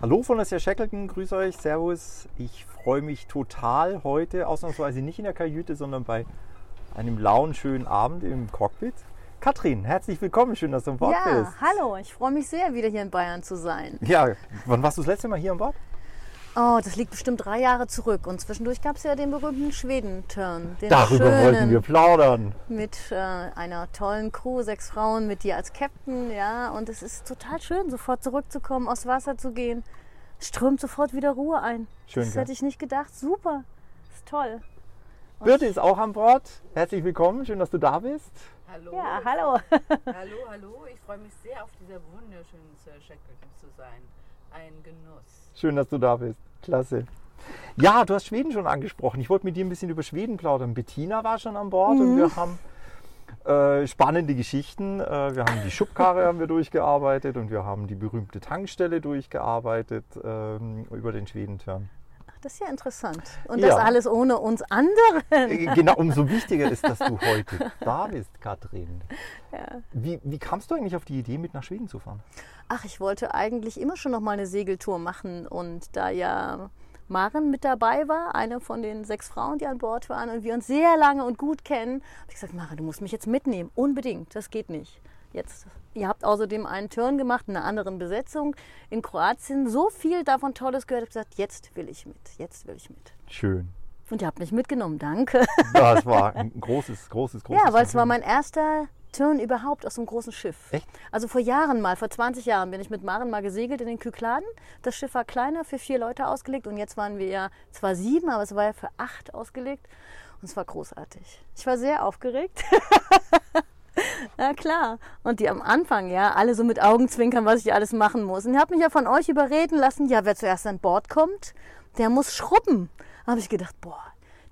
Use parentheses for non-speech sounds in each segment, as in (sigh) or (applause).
Hallo von der Sir Shackleton, grüß euch, servus. Ich freue mich total heute, ausnahmsweise nicht in der Kajüte, sondern bei einem lauen, schönen Abend im Cockpit. Katrin, herzlich willkommen, schön, dass du an Bord Ja, bist. hallo, ich freue mich sehr, wieder hier in Bayern zu sein. Ja, wann warst du das letzte Mal hier an Bord? Oh, das liegt bestimmt drei Jahre zurück. Und zwischendurch gab es ja den berühmten Schweden-Turn. Den Darüber schönen, wollten wir plaudern. Mit äh, einer tollen Crew, sechs Frauen, mit dir als Captain, ja. Und es ist total schön, sofort zurückzukommen, aufs Wasser zu gehen. Strömt sofort wieder Ruhe ein. Schön, das gell? hätte ich nicht gedacht. Super. Ist toll. Birte ist auch an Bord. Herzlich willkommen, schön, dass du da bist. Hallo. Ja, hallo. (laughs) Hallo, hallo. Ich freue mich sehr, auf dieser wunderschönen Sir Shackleton zu sein. Ein Genuss. Schön, dass du da bist. Klasse. Ja, du hast Schweden schon angesprochen. Ich wollte mit dir ein bisschen über Schweden plaudern. Bettina war schon an Bord und wir haben äh, spannende Geschichten. Äh, wir haben die Schubkarre haben wir durchgearbeitet und wir haben die berühmte Tankstelle durchgearbeitet ähm, über den Schwedenturn. Das ist ja interessant. Und Ja. das alles ohne uns anderen. Äh, Genau, umso wichtiger ist, dass du heute (laughs) da bist, Katrin. Ja. Wie, wie kamst du eigentlich auf die Idee, mit nach Schweden zu fahren? Ach, ich wollte eigentlich immer schon noch mal eine Segeltour machen und da ja Maren mit dabei war, eine von den sechs Frauen, die an Bord waren und wir uns sehr lange und gut kennen, habe ich gesagt, Maren, du musst mich jetzt mitnehmen, unbedingt, das geht nicht. Jetzt, ihr habt außerdem einen Turn gemacht, in einer anderen Besetzung in Kroatien, so viel davon Tolles gehört, ich habe gesagt, jetzt will ich mit, jetzt will ich mit. Schön. Und ihr habt mich mitgenommen, danke. (laughs) Das war ein großes, großes, großes. Ja, weil es war mein erster Turn überhaupt aus so einem großen Schiff. Echt? Also vor Jahren mal, vor 20 Jahren bin ich mit Maren mal gesegelt in den Kykladen. Das Schiff war kleiner, für vier Leute ausgelegt und jetzt waren wir ja zwar sieben, aber es war ja für acht ausgelegt und es war großartig. Ich war sehr aufgeregt. (laughs) Ja klar. Und die am Anfang, ja, alle so mit Augenzwinkern, was ich alles machen muss. Und ihr habt mich ja von euch überreden lassen, ja, wer zuerst an Bord kommt, der muss schrubben. Habe ich gedacht, boah,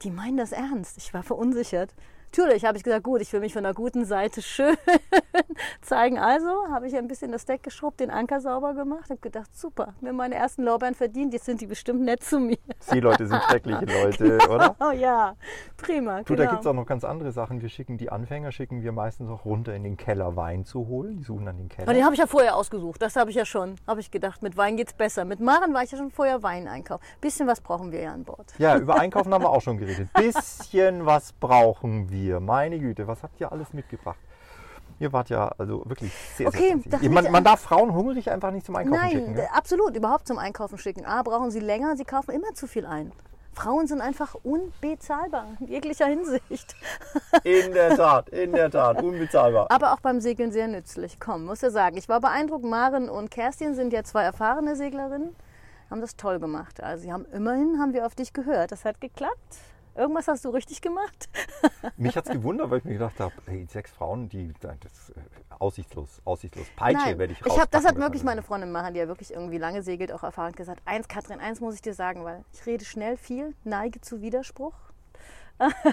die meinen das ernst. Ich war verunsichert. Natürlich habe ich gesagt, gut, ich will mich von der guten Seite (laughs) schön zeigen. Also habe ich ein bisschen das Deck geschrubbt, den Anker sauber gemacht und gedacht, super, mir meine ersten Lorbeeren verdient, jetzt sind die bestimmt nett zu mir. Seeleute sind schreckliche (laughs) Leute, oder? Oh (laughs) ja, prima. Du, genau. da gibt es auch noch ganz andere Sachen. Wir schicken die Anfänger, schicken wir meistens auch runter in den Keller Wein zu holen. Die suchen dann den Keller. Aber den habe ich ja vorher ausgesucht. Das habe ich ja schon. Habe ich gedacht, mit Wein geht's besser. Mit Maren war ich ja schon vorher Wein einkaufen. Bisschen was brauchen wir ja an Bord. Ja, über Einkaufen haben wir auch schon geredet. Bisschen was brauchen wir. Meine Güte, was habt ihr alles mitgebracht? Ihr wart ja also wirklich sehr, Okay, sehr man, man darf Frauen hungrig einfach nicht zum Einkaufen Nein, schicken. Gell? absolut, überhaupt zum Einkaufen schicken. A, brauchen sie länger, sie kaufen immer zu viel ein. Frauen sind einfach unbezahlbar, in jeglicher Hinsicht. (laughs) In der Tat, in der Tat, unbezahlbar. Aber auch beim Segeln sehr nützlich. Komm, muss ja sagen. Ich war beeindruckt. Maren und Kerstin sind ja zwei erfahrene Seglerinnen, haben das toll gemacht. Also sie haben immerhin haben wir auf dich gehört. Das hat geklappt. Irgendwas hast du richtig gemacht. (laughs) Mich hat es gewundert, weil ich mir gedacht habe, hey, sechs Frauen, die, das ist äh, aussichtslos, aussichtslos. Peitsche werde ich ich hab, das hat wirklich meine Freundin machen, die ja wirklich irgendwie lange segelt, auch erfahren gesagt. Eins, Katrin, eins muss ich dir sagen, weil ich rede schnell viel, neige zu Widerspruch.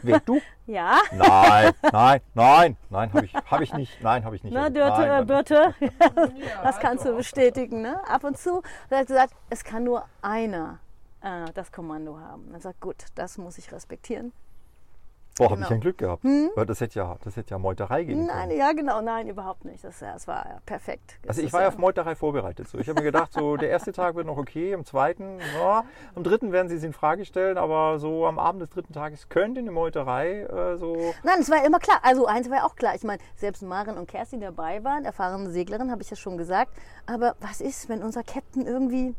Wer, du? (laughs) Ja. Nein, nein, nein, nein, habe ich, hab ich nicht. Nein, habe ich nicht. Na, Nein, Dörte, äh, nein. Birte, Ja, (laughs) das kannst du bestätigen. Ne? Ab und zu hat er gesagt, es kann nur einer äh, das Kommando haben. Dann sagt gut, das muss ich respektieren. Boah, habe Genau. ich ein Glück gehabt. Weil das hätte ja, das hätte ja Meuterei geben Nein, können. ja genau, nein, überhaupt nicht. Das, das war ja perfekt. Also ich war ja auf Meuterei vorbereitet. So. Ich habe mir gedacht, so der erste Tag wird noch okay, am zweiten, ja, am dritten werden sie es in Frage stellen, aber so am Abend des dritten Tages könnte eine Meuterei äh, so. Nein, es war ja immer klar. Also eins war ja auch klar. Ich meine, selbst Maren und Kerstin dabei waren, erfahrene Seglerin, habe ich ja schon gesagt. Aber was ist, wenn unser Captain irgendwie,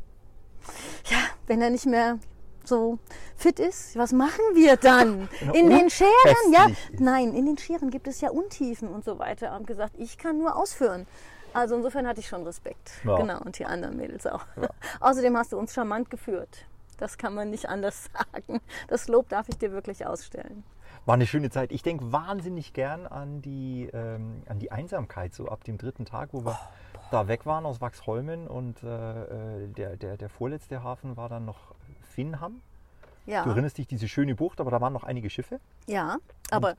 ja, wenn er nicht mehr so fit ist, was machen wir dann? In den Scheren, ja? Nein, in den Scheren gibt es ja Untiefen und so weiter. Und gesagt, ich kann nur ausführen. Also insofern hatte ich schon Respekt. Ja. Genau, und die anderen Mädels auch. (laughs) Außerdem hast du uns charmant geführt. Das kann man nicht anders (laughs) sagen. Das Lob darf ich dir wirklich ausstellen. War eine schöne Zeit. Ich denke wahnsinnig gern an die, ähm, an die Einsamkeit, so ab dem dritten Tag, wo wir da weg waren aus Wachsholmen und äh, äh, der, der, der vorletzte Hafen war dann noch Finnham. Ja, Du erinnerst dich, diese schöne Bucht, aber da waren noch einige Schiffe. ja. aber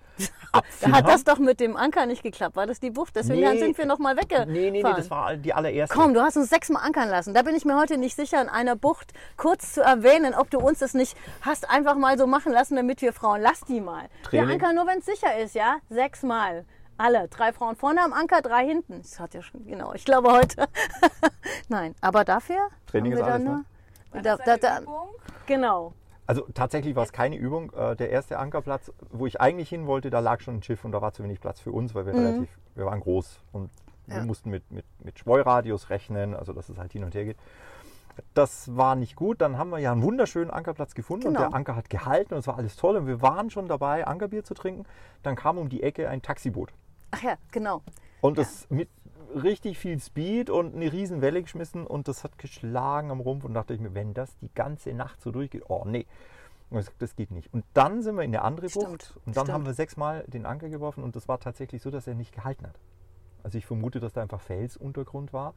Ab (laughs) da hat das doch mit dem Anker nicht geklappt. War das die Bucht? Deswegen Nee. sind wir noch mal weggefahren. Nee, nee, nee, das war die allererste. Komm, du hast uns sechsmal ankern lassen. Da bin ich mir heute nicht sicher, in einer Bucht kurz zu erwähnen, ob du uns das nicht hast einfach mal so machen lassen, damit wir Frauen, lass die mal. Training. Wir ankern nur, wenn es sicher ist, ja? Sechsmal. Alle. Drei Frauen vorne am Anker, drei hinten. Das hat ja schon, genau. Ich glaube heute. (laughs) Nein, aber dafür Training haben wir ist dann alles, ne? War Da, das da, eine da, Übung? genau. Also tatsächlich war es keine Übung. Äh, Der erste Ankerplatz, wo ich eigentlich hin wollte, da lag schon ein Schiff und da war zu wenig Platz für uns, weil wir relativ, wir waren groß und wir Mhm. Ja. mussten mit, mit, mit Streuradius rechnen, also dass es halt hin und her geht. Das war nicht gut. Dann haben wir ja einen wunderschönen Ankerplatz gefunden und Genau. der Anker hat gehalten und es war alles toll und wir waren schon dabei, Ankerbier zu trinken. Dann kam um die Ecke ein Taxiboot Ach ja, genau. und das mit richtig viel Speed und eine riesen Welle geschmissen und das hat geschlagen am Rumpf und dachte ich mir, wenn das die ganze Nacht so durchgeht, oh nee, Und ich gesagt, das geht nicht. Und dann sind wir in eine andere Stimmt, Bucht und dann stimmt. haben wir sechsmal den Anker geworfen und das war tatsächlich so, dass er nicht gehalten hat. Also ich vermute, dass da einfach Felsuntergrund war.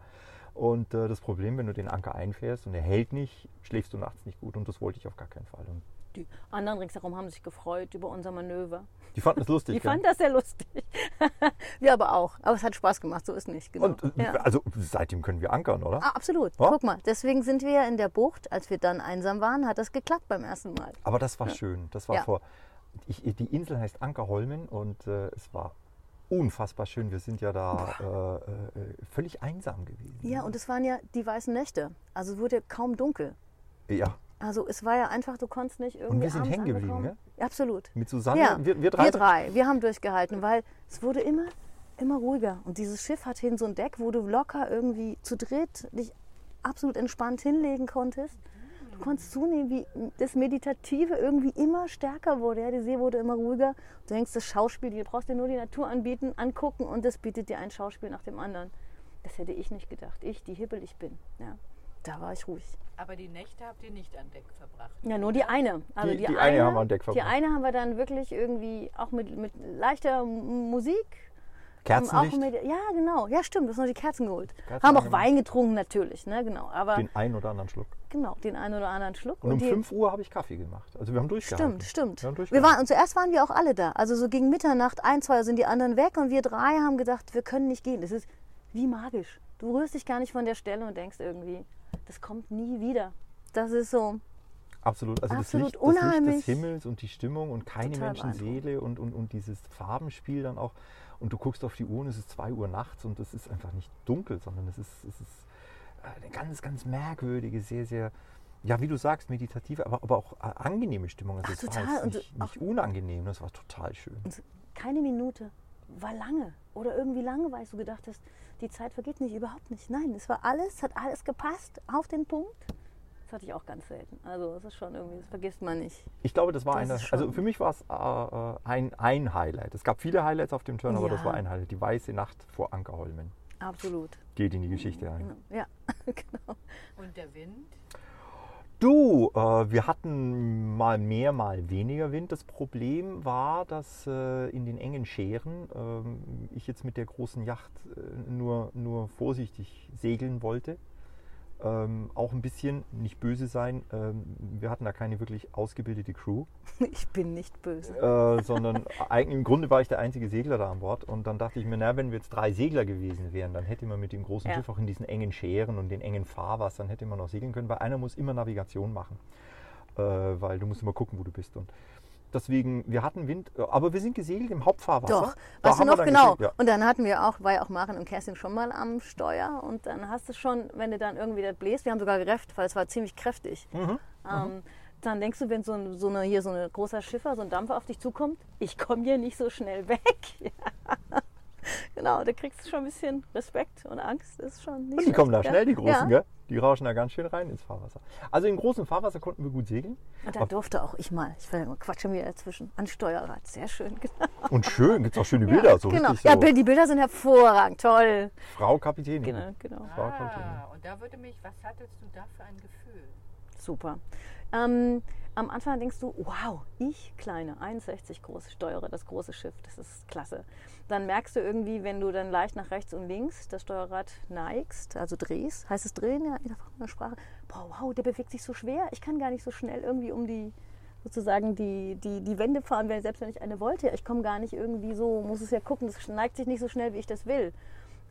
Und äh, das Problem, wenn du den Anker einfährst und er hält nicht, schläfst du nachts nicht gut und das wollte ich auf gar keinen Fall. Und Die anderen ringsherum haben sich gefreut über unser Manöver. die fanden es lustig. Die gell? fanden das sehr lustig. (laughs) wir aber auch. Aber es hat Spaß gemacht, so ist nicht. Genau. und äh, ja. also seitdem können wir ankern, oder? Ah, absolut. Ja? Guck mal, deswegen sind wir ja in der Bucht. Als wir dann einsam waren, hat das geklappt beim ersten Mal. Aber das war schön. Das war Ja. vor. Ich, die Insel heißt Ankerholmen und äh, es war unfassbar schön. Wir sind ja da äh, äh, völlig einsam gewesen. Ja, und es waren ja die weißen Nächte. Also es wurde kaum dunkel. Ja, Also es war ja einfach, du konntest nicht irgendwie. wir sind hängen geblieben, angekommen. Ja, Absolut. mit Susanne. Ja, wir, wir drei. drei. Wir haben durchgehalten, weil es wurde immer, immer ruhiger. Und dieses Schiff hat hin so ein Deck, wo du locker irgendwie zu dritt dich absolut entspannt hinlegen konntest. Du konntest zunehmen, wie das Meditative irgendwie immer stärker wurde. Ja, die See wurde immer ruhiger. Du denkst, das Schauspiel, du brauchst dir nur die Natur anbieten, angucken und das bietet dir ein Schauspiel nach dem anderen. Das hätte ich nicht gedacht. Ich, die Hibbel ich bin. Ja, da war ich ruhig. Aber die Nächte habt ihr nicht an Deck verbracht. Ja, nur die eine. Also Die- die, die eine haben wir an Deck Die verbracht. eine haben wir dann wirklich irgendwie auch mit, mit leichter Musik. Kerzenlicht. mit, ja, genau. Ja, stimmt. Du hast noch die Kerzen geholt. Kerzen haben auch angemacht. Wein getrunken natürlich, ne, genau. Aber Den einen oder anderen Schluck. genau, den einen oder anderen Schluck. Und um die, 5 Uhr habe ich Kaffee gemacht. Also wir haben durchgehalten. Stimmt, stimmt. Wir haben Wir durchgehalten. waren, und zuerst waren wir auch alle da. Also so gegen Mitternacht, ein, zwei sind die anderen weg und wir drei haben gedacht, wir können nicht gehen. Das ist wie magisch. Du rührst dich gar nicht von der Stelle und denkst irgendwie, das kommt nie wieder. Das ist so, Absolut. Also Absolut das, Licht, das Licht des Himmels und die Stimmung und keine Total Menschenseele und, und, und dieses Farbenspiel dann auch. Und du guckst auf die Uhr und es ist 2 Uhr nachts und es ist einfach nicht dunkel, sondern es ist, es ist äh, eine ganz, ganz merkwürdige, sehr, sehr, ja, wie du sagst, meditative, aber, aber auch äh, angenehme Stimmung. Also Ach, es war total. Und nicht, nicht unangenehm, das war total schön. keine Minute war lange oder irgendwie lange, weil du gedacht hast, die Zeit vergeht nicht, überhaupt nicht. Nein, es war alles, hat alles gepasst auf den Punkt. Das hatte ich auch ganz selten. Also das ist schon irgendwie, das vergisst man nicht. Ich glaube, das war Das eine, also für mich war es äh, äh, ein, ein Highlight. Es gab viele Highlights auf dem Turn, aber das Ja. war ein Highlight. Die weiße Nacht vor Ankerholmen. Absolut. Geht in die Geschichte ein. Genau. Ja, (laughs) genau. Und der Wind? Du, äh, wir hatten mal mehr, mal weniger Wind. Das Problem war, dass äh, in den engen Scheren ähm, ich jetzt mit der großen Yacht äh, nur, nur vorsichtig segeln wollte. Ähm, auch ein bisschen, nicht böse sein, ähm, wir hatten da keine wirklich ausgebildete Crew, (laughs) Ich bin nicht böse. äh, sondern eigentlich im Grunde war ich der einzige Segler da an Bord. Und dann dachte ich mir, na, wenn wir jetzt drei Segler gewesen wären, dann hätte man mit dem großen Ja. Schiff auch in diesen engen Scheren und den engen Fahrwassern hätte man noch segeln können, weil einer muss immer Navigation machen, äh, weil du musst immer gucken, wo du bist. Und deswegen, wir hatten Wind, aber wir sind gesegelt im Hauptfahrwasser. Doch, Da weißt du noch genau. gesegelt, ja. Und dann hatten wir auch, war ja auch Maren und Kerstin schon mal am Steuer und dann hast du schon, wenn du dann irgendwie das bläst, wir haben sogar gerefft, weil es war ziemlich kräftig. Mhm, Ähm, dann denkst du, wenn so, ein, so eine, hier so ein großer Schiffer, so ein Dampfer auf dich zukommt, ich komme hier nicht so schnell weg. (laughs) Ja. (laughs) Genau, da kriegst du schon ein bisschen Respekt und Angst. Das ist schon nicht Und die kommen da schlecht, schnell, die gell? Großen, ja. gell? Die rauschen da ganz schön rein ins Fahrwasser. Also im großen Fahrwasser konnten wir gut segeln. Und da durfte auch ich mal, ich quatschen wir dazwischen, an Steuerrad. Sehr schön. Genau. Und schön, gibt es auch schöne (laughs) Bilder. so genau. richtig Ja, so. Bill, die Bilder sind hervorragend, toll. Frau Kapitänin. Genau, genau. Frau Kapitänin. Ah, und da würde mich, was hattest du da für ein Gefühl? super. Ähm, am Anfang denkst du, wow, ich, kleine, 61 groß, steuere das große Schiff, das ist klasse. Dann merkst du irgendwie, wenn du dann leicht nach rechts und links das Steuerrad neigst, also drehst, heißt es drehen ja in der Fachsprache, boah, wow, der bewegt sich so schwer, ich kann gar nicht so schnell irgendwie um die, sozusagen die, die, die Wände fahren, wenn, selbst wenn ich eine wollte. Ich komme gar nicht irgendwie so, muss es ja gucken, das neigt sich nicht so schnell, wie ich das will.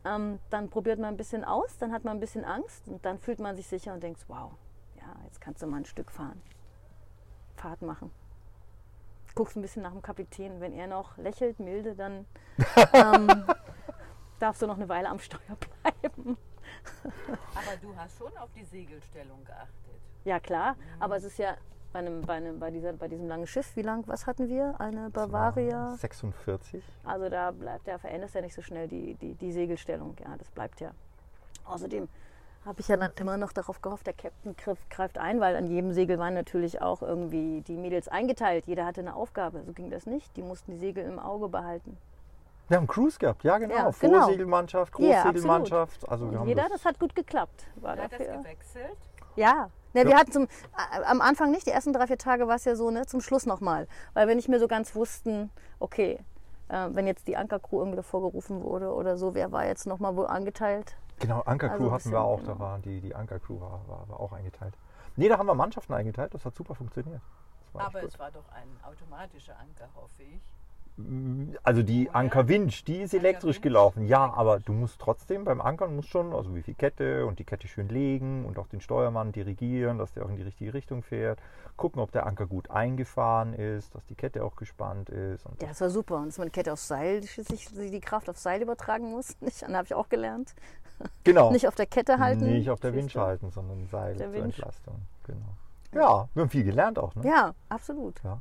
Ähm, dann probiert man ein bisschen aus, dann hat man ein bisschen Angst und dann fühlt man sich sicher und denkt, wow, ja, jetzt kannst du mal ein Stück fahren. Fahrt machen. Guckst ein bisschen nach dem Kapitän. Wenn er noch lächelt, milde, dann (laughs) ähm, darfst du noch eine Weile am Steuer bleiben. Aber du hast schon auf die Segelstellung geachtet. Ja, klar. Aber es ist ja bei, einem, bei, einem, bei, dieser, bei diesem langen Schiff, wie lang, was hatten wir? Eine Bavaria? 46. Also da bleibt ja, verändert ja nicht so schnell die, die, die Segelstellung. Ja, das bleibt ja. Außerdem habe ich ja dann immer noch darauf gehofft, der Captain greift ein, weil an jedem Segel waren natürlich auch irgendwie die Mädels eingeteilt. Jeder hatte eine Aufgabe. So ging das nicht. Die mussten die Segel im Auge behalten. Wir haben Cruise gehabt, ja genau. Ja, genau. Vorsegelmannschaft, Ja, Großsegelmannschaft. also wir haben jeder, das, das hat gut geklappt. War Hat das dafür. gewechselt? Ja. Ne, Wir Ja. hatten zum, äh, am Anfang nicht, die ersten drei, vier Tage war es ja so, ne, zum Schluss nochmal. Weil wir nicht mehr so ganz wussten, okay, äh, wenn jetzt die Ankercrew irgendwie davor gerufen wurde oder so, wer war jetzt nochmal wo angeteilt? Genau, Ankercrew Also hatten wir auch, genau. da waren die, die Ankercrew war, war, war auch eingeteilt. Nee, da haben wir Mannschaften eingeteilt, das hat super funktioniert. Aber es war doch ein automatischer Anker, hoffe ich. Also die Oder? Ankerwinch, die ist elektrisch gelaufen. Ja, aber du musst trotzdem beim Ankern musst schon, also wie viel Kette und die Kette schön legen und auch den Steuermann dirigieren, dass der auch in die richtige Richtung fährt. Gucken, ob der Anker gut eingefahren ist, dass die Kette auch gespannt ist. Und Ja, das war super. Und dass man die Kette aufs Seil, sich die Kraft aufs Seil übertragen muss. (laughs) Dann habe ich auch gelernt. Genau. (laughs) Nicht auf der Kette halten. Nicht auf der du? halten, sondern Seil Der zur Winch. Entlastung. Genau. Ja, wir haben viel gelernt auch. Ne? Ja, absolut. Ja.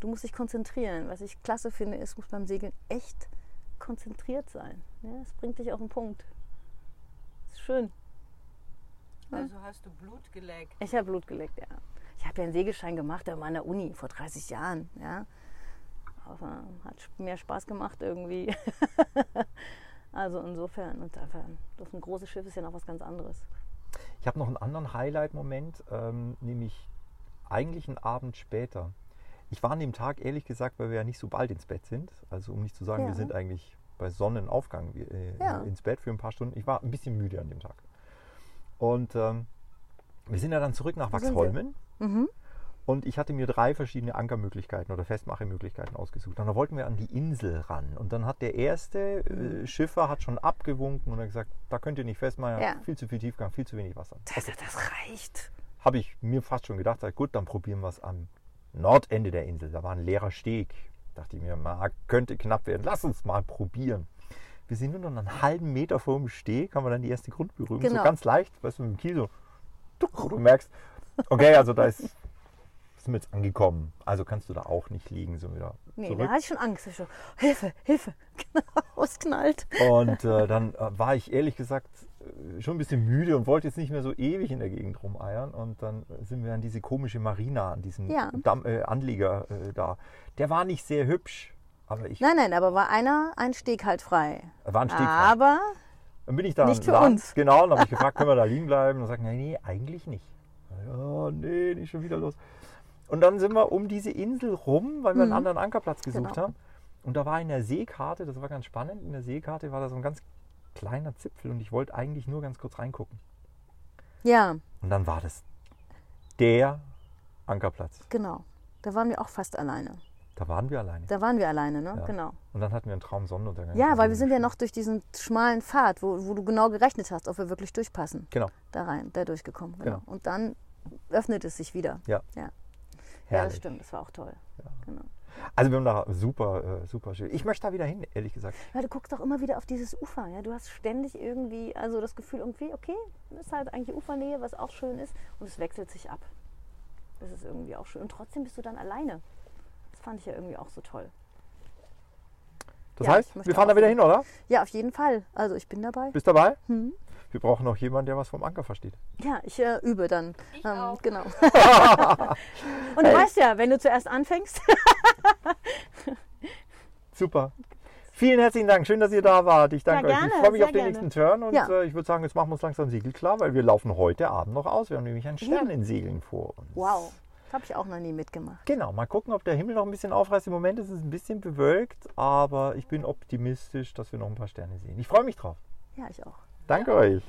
Du musst dich konzentrieren. Was ich klasse finde, ist, muss beim Segeln echt konzentriert sein. Ja, es bringt dich auf den Punkt. Ist schön. Ja. Also hast du Blut geleckt. Ich habe Blut geleckt, ja. Ich habe ja einen Segelschein gemacht an meiner Uni vor 30 Jahren. Ja. Aber hat mehr Spaß gemacht irgendwie. (laughs) also insofern, dafür, auf ein großes Schiff ist ja noch was ganz anderes. Ich habe noch einen anderen Highlight-Moment, ähm, nämlich eigentlich einen Abend später. Ich war an dem Tag, ehrlich gesagt, weil wir ja nicht so bald ins Bett sind, also um nicht zu sagen, Ja. wir sind eigentlich bei Sonnenaufgang äh, Ja. ins Bett für ein paar Stunden. Ich war ein bisschen müde an dem Tag. Und ähm, wir sind ja dann zurück nach? Wachsholmen Mhm. Und ich hatte mir drei verschiedene Ankermöglichkeiten oder Festmachemöglichkeiten ausgesucht. Und da wollten wir an die Insel ran. Und dann hat der erste Mhm. äh, Schiffer hat schon abgewunken und hat gesagt, da könnt ihr nicht festmachen, Ja. viel zu viel Tiefgang, viel zu wenig Wasser. Das, das reicht. Habe ich mir fast schon gedacht, gut, dann probieren wir es am Nordende der Insel. Da war ein leerer Steg. Dachte ich mir, na, könnte knapp werden. Lass uns mal probieren. Wir sind nur noch einen halben Meter vor dem Steg, haben wir dann die erste Grundberührung. So Genau. ganz leicht, weißt du, mit dem Kiel so. Du merkst, okay, also da ist, sind wir jetzt angekommen. Also kannst du da auch nicht liegen, so wieder Nee, zurück. da hatte ich schon Angst. Ich so, Hilfe, Hilfe. (laughs) Genau, es knallt. Und äh, dann äh, war ich ehrlich gesagt äh, schon ein bisschen müde und wollte jetzt nicht mehr so ewig in der Gegend rumeiern. Und dann sind wir an diese komische Marina, an diesem Ja. Damm, äh, Anleger äh, da. Der war nicht sehr hübsch, aber ich Nein, nein, aber war einer ein Steg halt frei. war ein Steg frei. Aber Dann bin ich da Nicht für Land, uns. Genau, und habe ich gefragt, (laughs) können wir da liegen bleiben? Und sagen, nee, nee, eigentlich nicht. Ja, nee, nicht schon wieder los. Und dann sind wir um diese Insel rum, weil wir einen Mhm. anderen Ankerplatz gesucht Genau. haben. Und da war in der Seekarte, das war ganz spannend, in der Seekarte war da so ein ganz kleiner Zipfel und ich wollte eigentlich nur ganz kurz reingucken. ja, Und dann war das der Ankerplatz. genau. Da waren wir auch fast alleine. Da waren wir alleine. Da waren wir alleine, ne? Ja. Genau. Und dann hatten wir einen Traum Sonnenuntergang. Ja, weil wir sind ja noch durch diesen schmalen Pfad, wo, wo du genau gerechnet hast, ob wir wirklich durchpassen. Genau, Da rein, da durchgekommen. Genau. Genau. Und dann öffnet es sich wieder. ja. Ja. Ja, das stimmt, das war auch toll. Genau. Also wir haben da super, äh, super schön. Ich möchte da wieder hin, ehrlich gesagt. Weil du guckst auch immer wieder auf dieses Ufer. Ja? Du hast ständig irgendwie, also das Gefühl irgendwie, okay, das ist halt eigentlich Ufernähe, was auch schön ist. Und es wechselt sich ab. Das ist irgendwie auch schön. Und trotzdem bist du dann alleine. Das fand ich ja irgendwie auch so toll. Das Ja, heißt, wir fahren da wieder hin. oder? Ja, auf jeden Fall. Also ich bin dabei. Bist dabei? Hm. Wir brauchen noch jemanden, der was vom Anker versteht. Ja, ich äh, übe dann. Ich Ähm, auch. Genau. (laughs) Und du Hey. weißt ja, wenn du zuerst anfängst, (laughs) Super. Vielen herzlichen Dank. Schön, dass ihr da wart. Ich danke Ja, euch. Ich freue mich auf den gerne. nächsten Turn und Ja. äh, ich würde sagen, jetzt machen wir uns langsam Siegel klar, weil wir laufen heute Abend noch aus. Wir haben nämlich einen Stern in Segeln vor uns. Wow. Habe ich auch noch nie mitgemacht. Genau, mal gucken, ob der Himmel noch ein bisschen aufreißt. Im Moment ist es ein bisschen bewölkt, aber ich bin optimistisch, dass wir noch ein paar Sterne sehen. Ich freue mich drauf. Ja, ich auch. Danke euch.